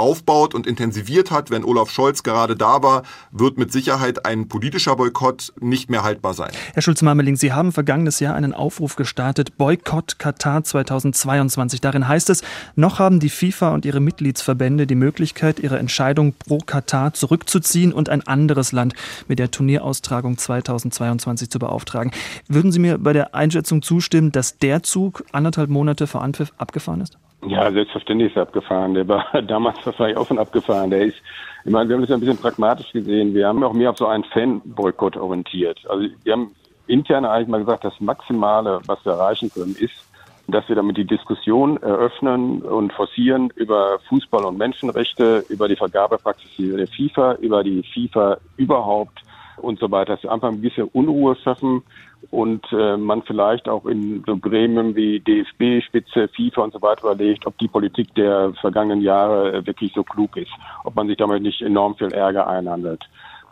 S4: aufbaut und intensiviert hat, wenn Olaf Scholz gerade da war, wird mit Sicherheit ein politischer Boykott nicht mehr haltbar sein.
S1: Herr Schulz-Marmeling, Sie haben vergangenes Jahr einen Aufruf gestartet, Boykott Katar 2022. Darin heißt es, noch haben die FIFA und ihre Mitgliedsverbände die Möglichkeit, ihre Entscheidung pro Katar zurückzuziehen und ein anderes Land mit der Turnieraustragung 2022 zu beauftragen. Würden Sie mir bei der Einschätzung zustimmen, dass der Zug anderthalb Monate vor Anpfiff abgefahren ist?
S3: Ja, selbstverständlich ist er abgefahren. Der war damals wahrscheinlich auch schon abgefahren. Der ist, ich meine, wir haben das ja ein bisschen pragmatisch gesehen. Wir haben auch mehr auf so einen Fan-Boykott orientiert. Also wir haben intern eigentlich mal gesagt, das Maximale, was wir erreichen können, ist, dass wir damit die Diskussion eröffnen und forcieren über Fußball und Menschenrechte, über die Vergabepraxis der FIFA, über die FIFA überhaupt und so weiter. Dass wir einfach ein bisschen Unruhe schaffen und äh, man vielleicht auch in so Gremien wie DFB, Spitze, FIFA und so weiter überlegt, ob die Politik der vergangenen Jahre wirklich so klug ist, ob man sich damit nicht enorm viel Ärger einhandelt.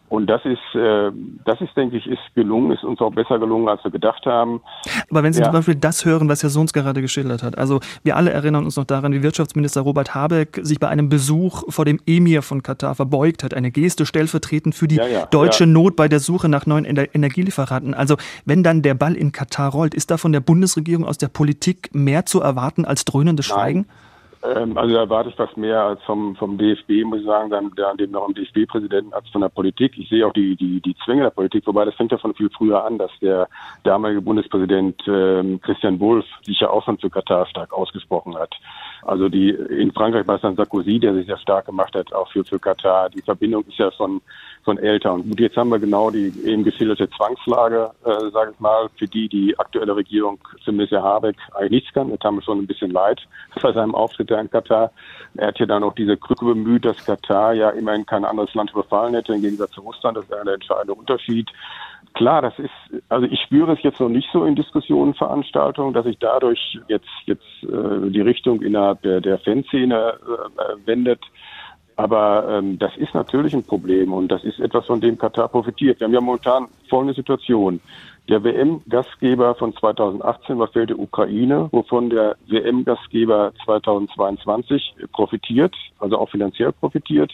S3: Und das ist, äh, das ist, denke ich, ist gelungen, ist uns auch besser gelungen, als wir gedacht haben.
S1: Aber wenn Sie ja. zum Beispiel das hören, was Herr Sohns gerade geschildert hat, also wir alle erinnern uns noch daran, wie Wirtschaftsminister Robert Habeck sich bei einem Besuch vor dem Emir von Katar verbeugt hat, eine Geste stellvertretend für die ja, ja, deutsche Not bei der Suche nach neuen Energielieferanten. Also wenn dann der Ball in Katar rollt, ist da von der Bundesregierung aus der Politik mehr zu erwarten als dröhnendes Schweigen? Nein.
S3: Ähm, also da erwarte ich fast mehr als vom, vom DFB, muss ich sagen, dann, der, dem noch im DFB-Präsidenten als von der Politik. Ich sehe auch die, die, die Zwänge der Politik, wobei das fängt ja von viel früher an, dass der damalige Bundespräsident ähm, Christian Wulff sich ja auch schon für Katar stark ausgesprochen hat. Also die in Frankreich war es dann Sarkozy, der sich sehr stark gemacht hat, auch für, für Katar. Die Verbindung ist ja von, von älter. Und gut, jetzt haben wir genau die eben geschilderte Zwangslage, äh, sage ich mal, für die die aktuelle Regierung, zumindest Herr Habeck, eigentlich nichts kann. Das haben wir schon ein bisschen leid bei seinem Auftritt in Katar. Er hat ja dann auch diese Krücke bemüht, dass Katar ja immerhin kein anderes Land überfallen hätte, im Gegensatz zu Russland. Das wäre der entscheidende Unterschied. Klar, das ist, also ich spüre es jetzt noch nicht so in Diskussionen, Veranstaltungen, dass sich dadurch jetzt, jetzt äh, die Richtung innerhalb der, der Fanszene äh, wendet. Aber ähm, das ist natürlich ein Problem und das ist etwas, von dem Katar profitiert. Wir haben ja momentan folgende Situation. Der WM-Gastgeber von 2018 war der Ukraine, wovon der WM-Gastgeber 2022 profitiert, also auch finanziell profitiert.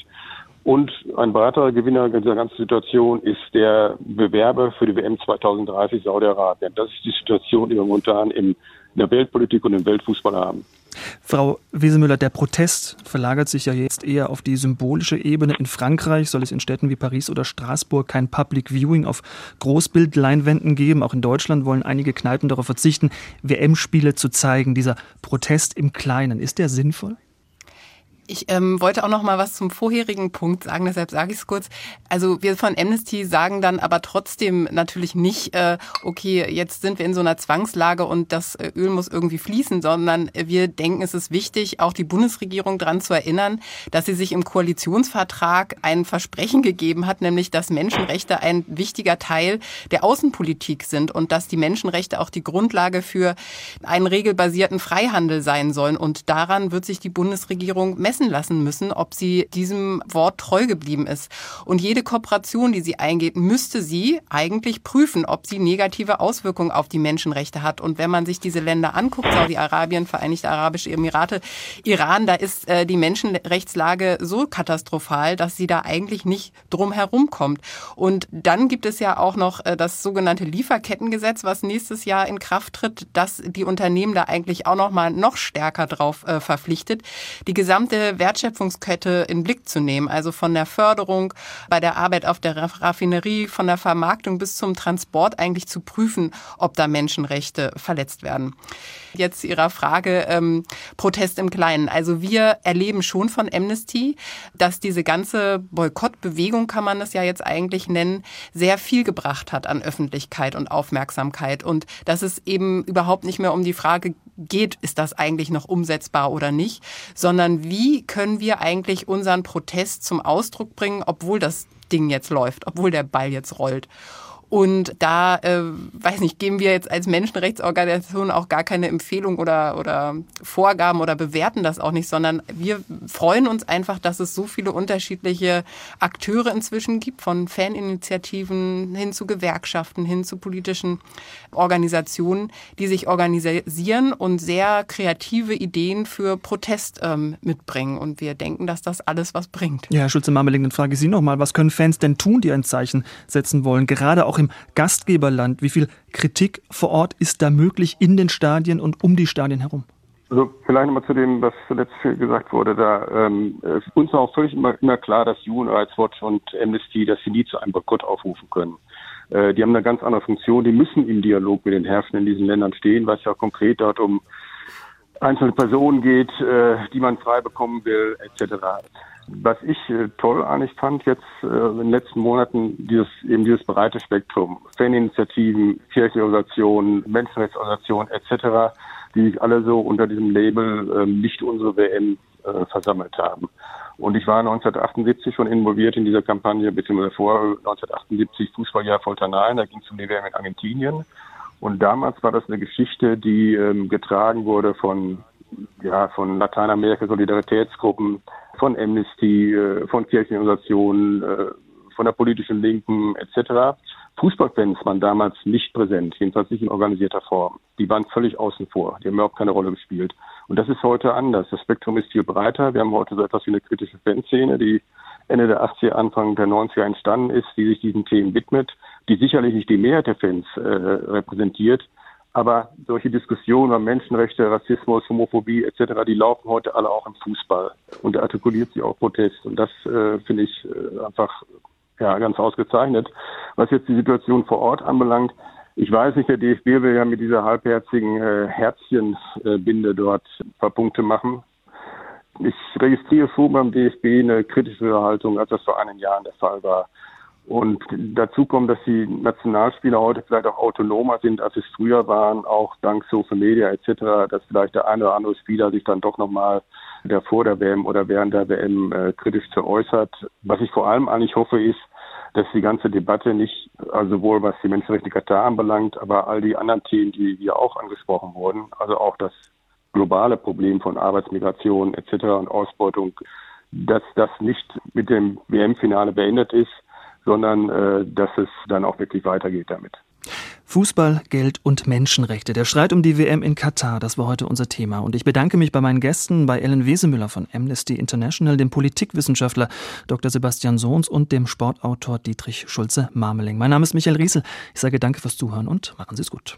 S3: Und ein weiterer Gewinner dieser ganzen Situation ist der Bewerber für die WM 2030 Saudi-Arabien. Das ist die Situation, die wir momentan in der Weltpolitik und im Weltfußball haben.
S1: Frau Wiesemüller, der Protest verlagert sich ja jetzt eher auf die symbolische Ebene. In Frankreich soll es in Städten wie Paris oder Straßburg kein Public Viewing auf Großbildleinwänden geben. Auch in Deutschland wollen einige Kneipen darauf verzichten, WM-Spiele zu zeigen. Dieser Protest im Kleinen, ist der sinnvoll?
S5: Ich ähm, wollte auch noch mal was zum vorherigen Punkt sagen, deshalb sage ich es kurz. Also wir von Amnesty sagen dann aber trotzdem natürlich nicht, äh, okay, jetzt sind wir in so einer Zwangslage und das äh, Öl muss irgendwie fließen, sondern wir denken, es ist wichtig, auch die Bundesregierung daran zu erinnern, dass sie sich im Koalitionsvertrag ein Versprechen gegeben hat, nämlich dass Menschenrechte ein wichtiger Teil der Außenpolitik sind und dass die Menschenrechte auch die Grundlage für einen regelbasierten Freihandel sein sollen. Und daran wird sich die Bundesregierung messen messen lassen müssen, ob sie diesem Wort treu geblieben ist. Und jede Kooperation, die sie eingeht, müsste sie eigentlich prüfen, ob sie negative Auswirkungen auf die Menschenrechte hat. Und wenn man sich diese Länder anguckt, Saudi-Arabien, Vereinigte Arabische Emirate, Iran, da ist äh, die Menschenrechtslage so katastrophal, dass sie da eigentlich nicht drum herum kommt. Und dann gibt es ja auch noch äh, das sogenannte Lieferkettengesetz, was nächstes Jahr in Kraft tritt, das die Unternehmen da eigentlich auch noch mal noch stärker drauf äh, verpflichtet. Die gesamte Wertschöpfungskette in Blick zu nehmen. Also von der Förderung bei der Arbeit auf der Raffinerie, von der Vermarktung bis zum Transport eigentlich zu prüfen, ob da Menschenrechte verletzt werden. Jetzt zu Ihrer Frage ähm, Protest im Kleinen. Also wir erleben schon von Amnesty, dass diese ganze Boykottbewegung, kann man das ja jetzt eigentlich nennen, sehr viel gebracht hat an Öffentlichkeit und Aufmerksamkeit und dass es eben überhaupt nicht mehr um die Frage geht, ist das eigentlich noch umsetzbar oder nicht, sondern wie können wir eigentlich unseren Protest zum Ausdruck bringen, obwohl das Ding jetzt läuft, obwohl der Ball jetzt rollt. Und da, äh, weiß nicht, geben wir jetzt als Menschenrechtsorganisation auch gar keine Empfehlung oder, oder Vorgaben oder bewerten das auch nicht, sondern wir freuen uns einfach, dass es so viele unterschiedliche Akteure inzwischen gibt, von Faninitiativen hin zu Gewerkschaften, hin zu politischen Organisationen, die sich organisieren und sehr kreative Ideen für Protest ähm, mitbringen. Und wir denken, dass das alles was bringt.
S1: Ja, Herr Schulze-Marmeling, dann frage ich Sie nochmal, was können Fans denn tun, die ein Zeichen setzen wollen, gerade auch auch im Gastgeberland? Wie viel Kritik vor Ort ist da möglich in den Stadien und um die Stadien herum?
S3: Also vielleicht nochmal zu dem, was zuletzt gesagt wurde. Da ähm, ist uns auch völlig immer, immer klar, dass Human Rights Watch und Amnesty, dass sie nie zu einem Boykott aufrufen können. Äh, die haben eine ganz andere Funktion. Die müssen im Dialog mit den Herrschenden in diesen Ländern stehen, was ja konkret dort um einzelne Personen geht, äh, die man frei bekommen will, etc. Was ich äh, toll eigentlich fand jetzt äh, in den letzten Monaten, dieses, eben dieses breite Spektrum, Faninitiativen, Kirchenorganisationen, Menschenrechtsorganisationen etc., die sich alle so unter diesem Label äh, nicht unsere WM äh, versammelt haben. Und ich war 1978 schon involviert in dieser Kampagne, beziehungsweise vor 1978 Fußballjahr Folternein, da ging es um die WM in Argentinien. Und damals war das eine Geschichte, die ähm, getragen wurde von ja, von Lateinamerika Solidaritätsgruppen, von Amnesty, äh, von Kirchenorganisationen, äh, von der politischen Linken etc. Fußballfans waren damals nicht präsent, jedenfalls nicht in organisierter Form. Die waren völlig außen vor, die haben überhaupt keine Rolle gespielt. Und das ist heute anders. Das Spektrum ist viel breiter. Wir haben heute so etwas wie eine kritische Fanszene, die Ende der 80er, Anfang der 90er entstanden ist, die sich diesen Themen widmet, die sicherlich nicht die Mehrheit der Fans äh, repräsentiert, aber solche Diskussionen über Menschenrechte, Rassismus, Homophobie etc., die laufen heute alle auch im Fußball. Und da artikuliert sich auch Protest. Und das äh, finde ich äh, einfach ja, ganz ausgezeichnet. Was jetzt die Situation vor Ort anbelangt, ich weiß nicht, der DFB will ja mit dieser halbherzigen äh, Herzchenbinde dort ein paar Punkte machen. Ich registriere schon beim DFB eine kritischere Haltung, als das vor einigen Jahren der Fall war. Und dazu kommt, dass die Nationalspieler heute vielleicht auch autonomer sind, als es früher waren, auch dank Social Media etc., dass vielleicht der eine oder andere Spieler sich dann doch nochmal vor der WM oder während der WM äh, kritisch zu äußert. Was ich vor allem eigentlich hoffe, ist, dass die ganze Debatte nicht, also sowohl was die Menschenrechte Katar anbelangt, aber all die anderen Themen, die hier auch angesprochen wurden, also auch das globale Problem von Arbeitsmigration etc. und Ausbeutung, dass das nicht mit dem WM-Finale beendet ist, sondern äh, dass es dann auch wirklich weitergeht damit.
S1: Fußball, Geld und Menschenrechte. Der Streit um die WM in Katar, das war heute unser Thema. Und ich bedanke mich bei meinen Gästen, bei Ellen Wesemüller von Amnesty International, dem Politikwissenschaftler Dr. Sebastian Sohns und dem Sportautor Dietrich Schulze-Marmeling. Mein Name ist Michael Riesel. Ich sage danke fürs Zuhören und machen Sie es gut.